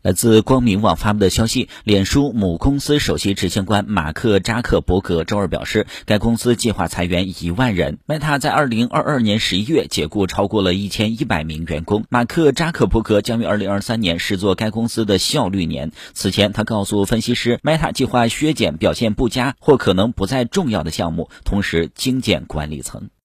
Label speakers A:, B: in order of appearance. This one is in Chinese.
A: 来自光明网发布的消息，脸书母公司首席执行官马克扎克伯格周二表示，该公司计划裁员一万人。Meta 在二零二二年十一月解雇超过了一千一百名员工。马克扎克伯格将于二零二三年视作该公司的效率年。此前，他告诉分析师，Meta 计划削减表现不佳或可能不再重要的项目，同时精简管理层。